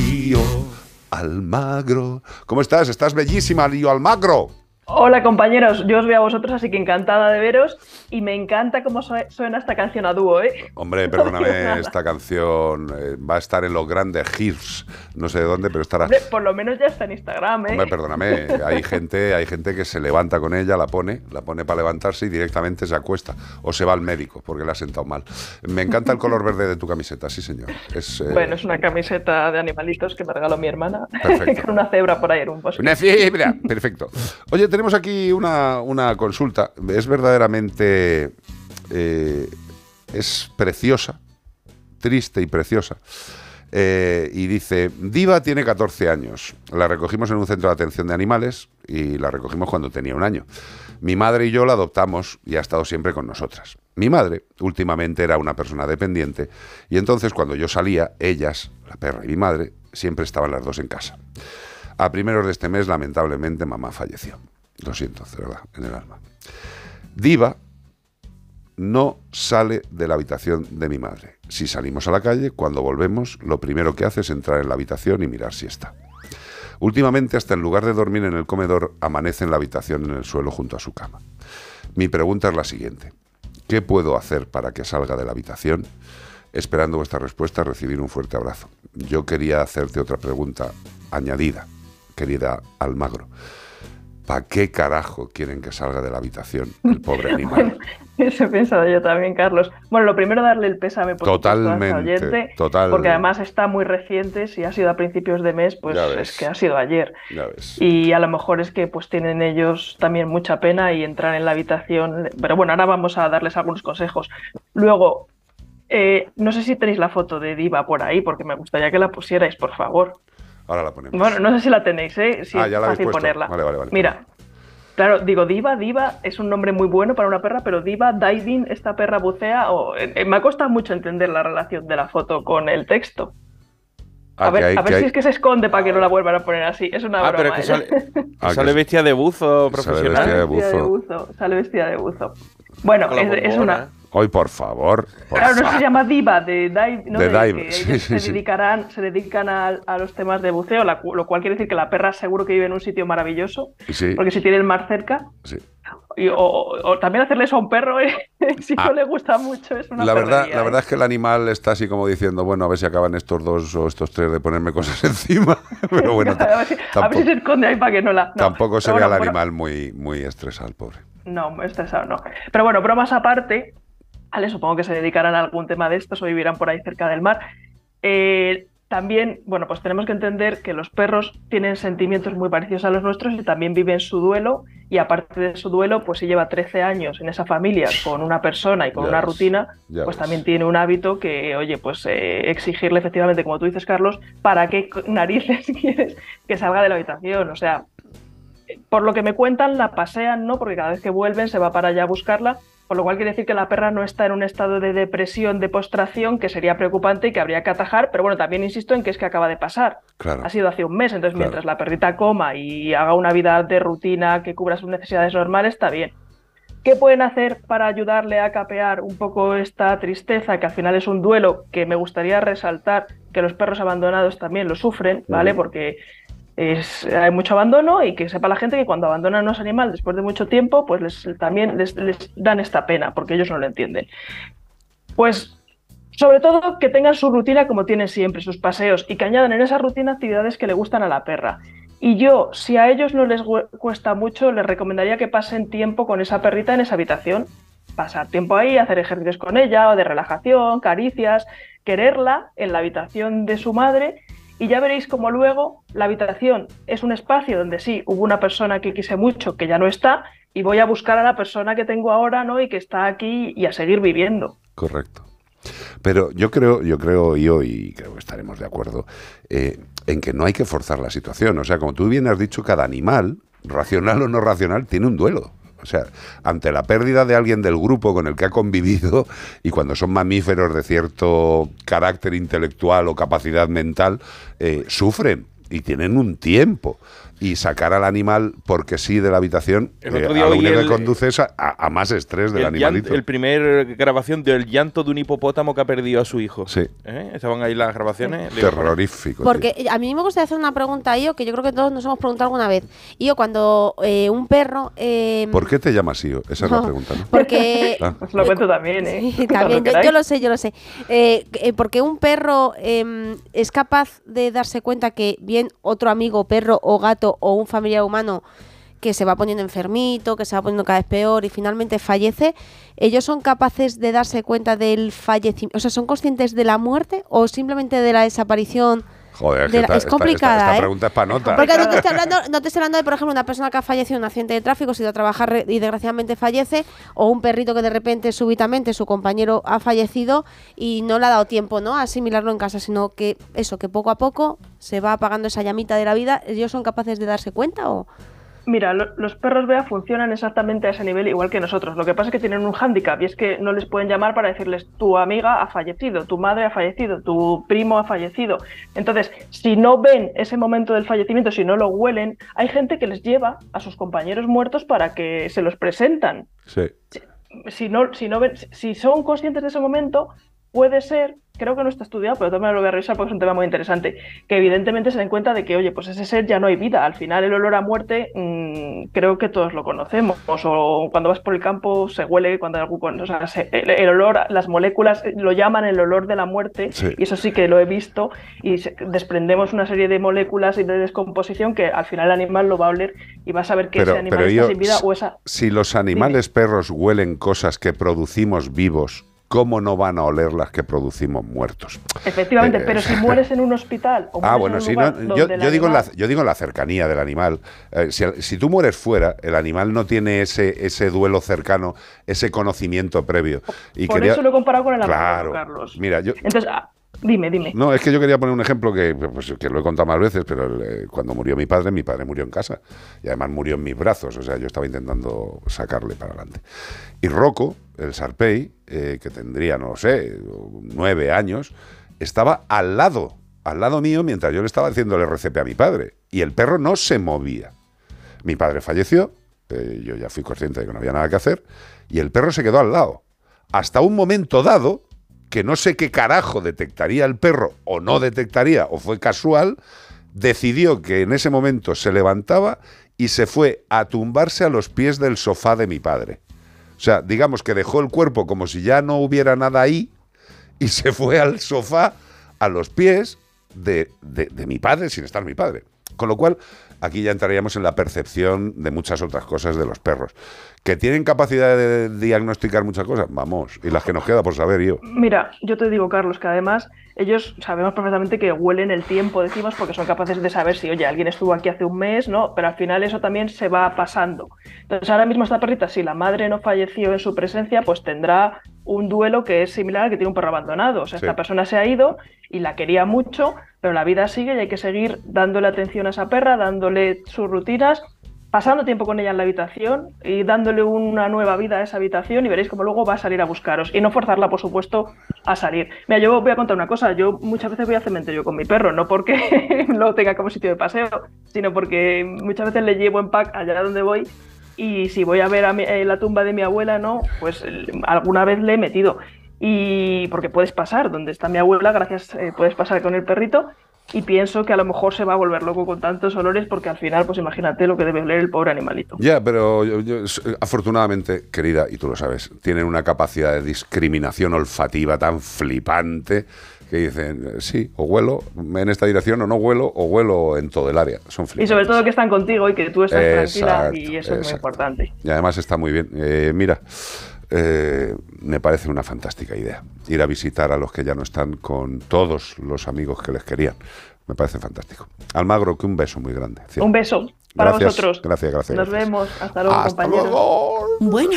Lío Almagro. ¿Cómo estás? Estás bellísima, Lío Almagro. Hola compañeros, yo os veo a vosotros, así que encantada de veros y me encanta cómo suena esta canción a dúo, ¿eh? Hombre, perdóname, esta canción eh, va a estar en los grandes hits, no sé de dónde, pero estará. Hombre, por lo menos ya está en Instagram, ¿eh? Hombre, perdóname, hay gente, hay gente que se levanta con ella, la pone, la pone para levantarse y directamente se acuesta o se va al médico porque le ha sentado mal. Me encanta el color verde de tu camiseta, sí señor. Es, eh, Bueno, es una camiseta de animalitos que me regaló mi hermana con una cebra por ahí en un bosque. Una cebra, perfecto. Oye, tenemos aquí una, consulta. Es verdaderamente eh, es preciosa, triste y preciosa. Eh, y dice, Diva tiene 14 años. La recogimos en un centro de atención de animales y la recogimos cuando tenía un año. Mi madre y yo la adoptamos y ha estado siempre con nosotras. Mi madre últimamente era una persona dependiente y entonces cuando yo salía, ellas, la perra y mi madre, siempre estaban las dos en casa. A primeros de este mes, lamentablemente, mamá falleció. Lo siento, de verdad, en el alma. Diva no sale de la habitación de mi madre. Si salimos a la calle, cuando volvemos, lo primero que hace es entrar en la habitación y mirar si está. Últimamente, hasta en lugar de dormir en el comedor, amanece en la habitación en el suelo junto a su cama. Mi pregunta es la siguiente. ¿Qué puedo hacer para que salga de la habitación? Esperando vuestra respuesta, recibir un fuerte abrazo. Yo quería hacerte otra pregunta añadida, querida Almagro. ¿Para qué carajo quieren que salga de la habitación el pobre animal? eso he pensado yo también, Carlos. Bueno, lo primero darle el pésame por totalmente, oyente, porque además está muy reciente. Si ha sido a principios de mes, pues es que ha sido ayer. Y a lo mejor es que pues tienen ellos también mucha pena y entrar en la habitación. Pero bueno, ahora vamos a darles algunos consejos. Luego, eh, no sé si tenéis la foto de Diva por ahí, porque me gustaría que la pusierais, por favor. Ahora la ponemos. Bueno, no sé si la tenéis, ¿eh? Si ah, ya es la fácil ponerla. Vale, vale, vale. Mira, claro, digo Diva, Diva es un nombre muy bueno para una perra, pero Diva, Diving, esta perra bucea, o, eh, me ha costado mucho entender la relación de la foto con el texto. Ah, a ver, a ver si es que se esconde para que no la vuelvan a poner así. Es una ah, pero es que sale, ah, sale vestida de buzo profesional. Sale vestida de buzo. Sale vestida de buzo. Bueno, es, una, Hoy, por favor. claro, no se llama diva, de dive, ¿no? de dive. se, dedicarán, se dedican a, los temas de buceo, lo cual quiere decir que la perra seguro que vive en un sitio maravilloso, porque si tiene el mar cerca. o, también hacerle eso a un perro, ¿eh? si no ah. le gusta mucho, es una la verdad, La verdad ¿eh? es que el animal está así como diciendo, bueno, a ver si acaban estos dos o estos tres de ponerme cosas encima. Pero bueno, a, ver si, tampoco, se esconde ahí para que no la. tampoco se ve al animal muy, muy estresado, pobre. No, estresado no. Pero bueno, bromas aparte, supongo que se dedicarán a algún tema de estos o vivirán por ahí cerca del mar. Eh, también, bueno, pues tenemos que entender que los perros tienen sentimientos muy parecidos a los nuestros y también viven su duelo y aparte de su duelo, pues si lleva 13 años en esa familia con una persona y con una rutina, pues también tiene un hábito que, oye, pues eh, exigirle efectivamente, como tú dices, Carlos, ¿para qué narices quieres que salga de la habitación? O sea, por lo que me cuentan, la pasean, ¿no? Porque cada vez que vuelven se va para allá a buscarla, por lo cual quiere decir que la perra no está en un estado de depresión, de postración, que sería preocupante y que habría que atajar, pero bueno, también insisto en que es que acaba de pasar. Ha sido hace un mes, entonces mientras la perrita coma y haga una vida de rutina que cubra sus necesidades normales, está bien. ¿Qué pueden hacer para ayudarle a capear un poco esta tristeza, que al final es un duelo que me gustaría resaltar que los perros abandonados también lo sufren, ¿vale? Porque hay mucho abandono y que sepa la gente que cuando abandonan a los animales después de mucho tiempo, pues les, también les, dan esta pena, porque ellos no lo entienden. Pues sobre todo que tengan su rutina como tienen siempre, sus paseos, y que añadan en esa rutina actividades que le gustan a la perra. Y yo, si a ellos no les cuesta mucho, les recomendaría que pasen tiempo con esa perrita en esa habitación. Pasar tiempo ahí, hacer ejercicios con ella, o de relajación, caricias, quererla en la habitación de su madre y ya veréis como luego la habitación es un espacio donde sí, hubo una persona que quise mucho, que ya no está, y voy a buscar a la persona que tengo ahora, ¿no? Y que está aquí y a seguir viviendo. Correcto. Pero yo creo, yo creo, y creo que estaremos de acuerdo, eh, en que no hay que forzar la situación. O sea, como tú bien has dicho, cada animal, racional o no racional, tiene un duelo. O sea, ante la pérdida de alguien del grupo con el que ha convivido, y cuando son mamíferos de cierto carácter intelectual o capacidad mental, eh, sufren y tienen un tiempo. Y sacar al animal porque sí de la habitación, el otro día a lo único que conduce es a, más estrés del animalito. el primer grabación del llanto de un hipopótamo que ha perdido a su hijo. Sí. ¿Eh? Estaban ahí las grabaciones. Terrorífico. Porque a mí me gustaría hacer una pregunta, yo, que yo creo que todos nos hemos preguntado alguna vez. Yo, cuando eh, un perro. Eh, ¿Por qué te llamas Io? Esa es la pregunta, ¿no? Porque. Ah. Lo cuento también, ¿eh? también, yo, lo sé, yo lo sé. porque un perro em, es capaz de darse cuenta que bien otro amigo, perro o gato o un familiar humano que se va poniendo enfermito, que se va poniendo cada vez peor y finalmente fallece, ¿ellos son capaces de darse cuenta del fallecimiento? O sea, ¿son conscientes de la muerte o simplemente de la desaparición? Joder, es, complicada. Esta, ¿eh? pregunta es para nota. Porque no te, estoy hablando, no te estoy hablando de, por ejemplo, una persona que ha fallecido en un accidente de tráfico, se ha ido a trabajar y desgraciadamente fallece, o un perrito que de repente, súbitamente, su compañero ha fallecido y no le ha dado tiempo ¿no? a asimilarlo en casa, sino que eso, que poco a poco se va apagando esa llamita de la vida. ¿Ellos son capaces de darse cuenta o...? Mira, los perros BEA funcionan exactamente a ese nivel igual que nosotros. Lo que pasa es que tienen un hándicap y es que no les pueden llamar para decirles tu amiga ha fallecido, tu madre ha fallecido, tu primo ha fallecido. Entonces, si no ven ese momento del fallecimiento, si no lo huelen, hay gente que les lleva a sus compañeros muertos para que se los presentan. Sí. Si, no, si, no ven, si son conscientes de ese momento, puede ser creo que no está estudiado, pero también lo voy a revisar porque es un tema muy interesante, que evidentemente se den cuenta de que, oye, pues ese ser ya no hay vida. Al final el olor a muerte mm, creo que todos lo conocemos. O cuando vas por el campo se huele cuando hay algún... O sea, el, olor, las moléculas eh, lo llaman el olor de la muerte y eso sí que lo he visto y desprendemos una serie de moléculas y de descomposición que al final el animal lo va a oler y va a saber que ese animal está sin vida o esa... Si los animales perros huelen cosas que producimos vivos, ¿cómo no van a oler las que producimos muertos? Efectivamente, eh, pero si mueres en un hospital o Ah, bueno, si no, yo, digo en la, yo digo la cercanía del animal. Eh, si, tú mueres fuera, el animal no tiene ese, ese duelo cercano, ese conocimiento previo. Y Por eso lo he comparado con el claro, Carlos. Mira, yo... Entonces, ah, Dime, dime. No, es que yo quería poner un ejemplo que, pues, que lo he contado más veces, pero eh, cuando murió mi padre, mi padre murió en casa. Y además murió en mis brazos, o sea, yo estaba intentando sacarle para adelante. Y Rocco, el Sarpei, eh, que tendría, no sé, nueve años, estaba al lado, al lado mío, mientras yo le estaba haciendo el RCP a mi padre. Y el perro no se movía. Mi padre falleció, eh, yo ya fui consciente de que no había nada que hacer, y el perro se quedó al lado. Hasta un momento dado que no sé qué carajo detectaría el perro o no detectaría o fue casual, decidió que en ese momento se levantaba y se fue a tumbarse a los pies del sofá de mi padre. O sea, digamos que dejó el cuerpo como si ya no hubiera nada ahí y se fue al sofá a los pies de, de mi padre sin estar mi padre. Con lo cual, aquí ya entraríamos en la percepción de muchas otras cosas de los perros. ¿Que tienen capacidad de diagnosticar muchas cosas? Vamos, y las que nos queda por saber yo. Mira, yo te digo, Carlos, que además ellos sabemos perfectamente que huelen el tiempo, decimos, porque son capaces de saber si, oye, alguien estuvo aquí hace un mes, ¿no? Pero al final eso también se va pasando. Entonces, ahora mismo esta perrita, si la madre no falleció en su presencia, pues tendrá un duelo que es similar al que tiene un perro abandonado. O sea, esta persona se ha ido y la quería mucho, pero la vida sigue y hay que seguir dándole atención a esa perra, dándole sus rutinas pasando tiempo con ella en la habitación y dándole una nueva vida a esa habitación y veréis cómo luego va a salir a buscaros y no forzarla, por supuesto, a salir. Mira, yo voy a contar una cosa, yo muchas veces voy al cementerio con mi perro, no porque lo tenga como sitio de paseo, sino porque muchas veces le llevo en pack allá donde voy y si voy a ver a eh, la tumba de mi abuela, no, pues alguna vez le he metido. Y porque puedes pasar, donde está mi abuela, gracias, eh, puedes pasar con el perrito y pienso que a lo mejor se va a volver loco con tantos olores porque al final, pues imagínate lo que debe oler el pobre animalito. Ya, pero afortunadamente, querida, y tú lo sabes, tienen una capacidad de discriminación olfativa tan flipante que dicen, sí, o huelo en esta dirección o no huelo, o huelo en todo el área. Son flipantes. Y sobre todo que están contigo y que tú estás tranquila y eso es muy importante. Y además está muy bien. Eh, mira, eh, me parece una fantástica idea. Ir a visitar a los que ya no están con todos los amigos que les querían. Me parece fantástico. Almagro, que un beso muy grande. Un beso para vosotros. Gracias, gracias. Nos vemos. Hasta luego, compañeros. Bueno.